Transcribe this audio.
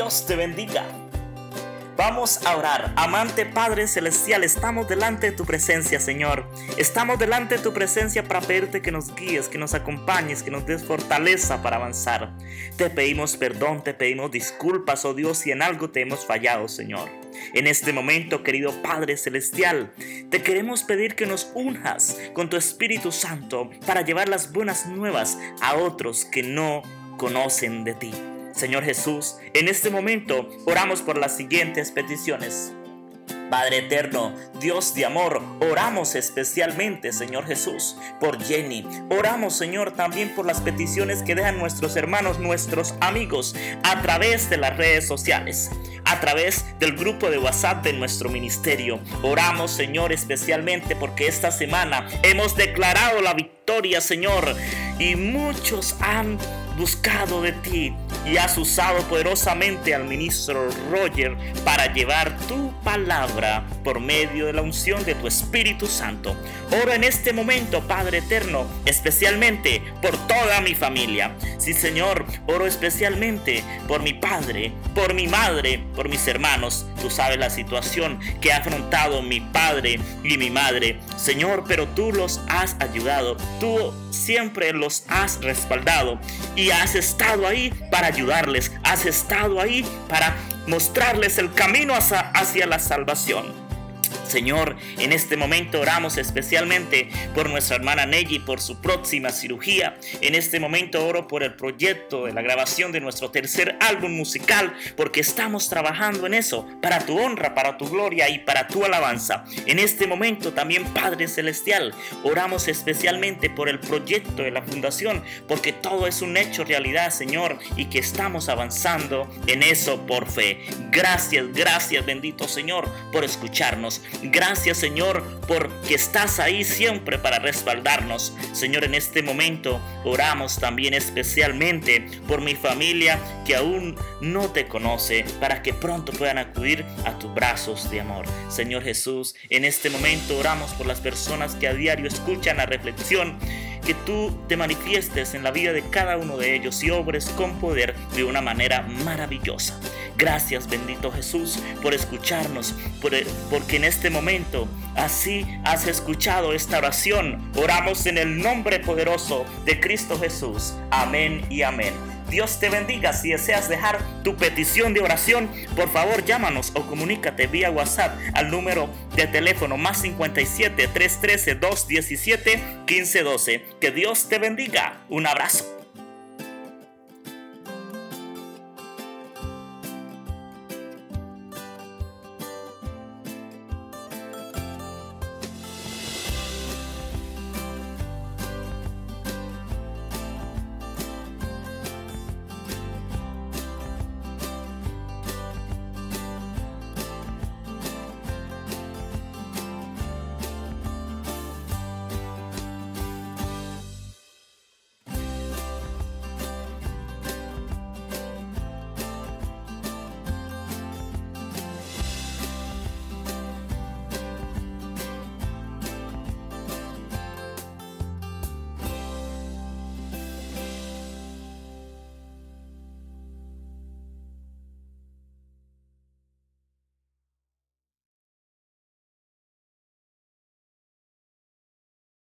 Dios te bendiga. Vamos a orar. Amante Padre Celestial, estamos delante de tu presencia, Señor. Estamos delante de tu presencia para pedirte que nos guíes, que nos acompañes, que nos des fortaleza para avanzar. Te pedimos perdón, te pedimos disculpas, oh Dios, si en algo te hemos fallado, Señor. En este momento, querido Padre Celestial, te queremos pedir que nos unjas con tu Espíritu Santo para llevar las buenas nuevas a otros que no conocen de ti. Señor Jesús, en este momento oramos por las siguientes peticiones. Padre eterno, Dios de amor, oramos especialmente, Señor Jesús, por Jenny. Oramos, Señor, también por las peticiones que dejan nuestros hermanos, nuestros amigos, a través de las redes sociales, a través del grupo de WhatsApp de nuestro ministerio. Oramos, Señor, especialmente porque esta semana hemos declarado la victoria, Señor, y muchos han buscado de ti y has usado poderosamente al ministro Roger para llevar tu palabra por medio de la unción de tu Espíritu Santo. Oro en este momento, Padre Eterno, especialmente por toda mi familia. Sí, Señor, oro especialmente por mi padre, por mi madre, por mis hermanos. Tú sabes la situación que ha afrontado mi padre y mi madre. Señor, pero tú los has ayudado. Tú siempre los has respaldado y has estado ahí para ayudarles. Has estado ahí para mostrarles el camino hacia, la salvación. Señor, en este momento oramos especialmente por nuestra hermana Neji, por su próxima cirugía. En este momento oro por el proyecto de la grabación de nuestro tercer álbum musical, porque estamos trabajando en eso, para tu honra, para tu gloria y para tu alabanza. En este momento también, Padre Celestial, oramos especialmente por el proyecto de la fundación, porque todo es un hecho realidad, Señor, y que estamos avanzando en eso por fe. Gracias, gracias, bendito Señor, por escucharnos. Gracias Señor porque estás ahí siempre para respaldarnos. Señor, en este momento oramos también especialmente por mi familia que aún no te conoce, para que pronto puedan acudir a tus brazos de amor. Señor Jesús, en este momento oramos por las personas que a diario escuchan la reflexión que tú te manifiestes en la vida de cada uno de ellos y obres con poder de una manera maravillosa. Gracias bendito Jesús por escucharnos, porque en este momento así has escuchado esta oración. Oramos en el nombre poderoso de Cristo Jesús. Amén y amén. Dios te bendiga. Si deseas dejar tu petición de oración, por favor llámanos o comunícate vía WhatsApp al número de teléfono más 57 313 217 1512. Que Dios te bendiga. Un abrazo.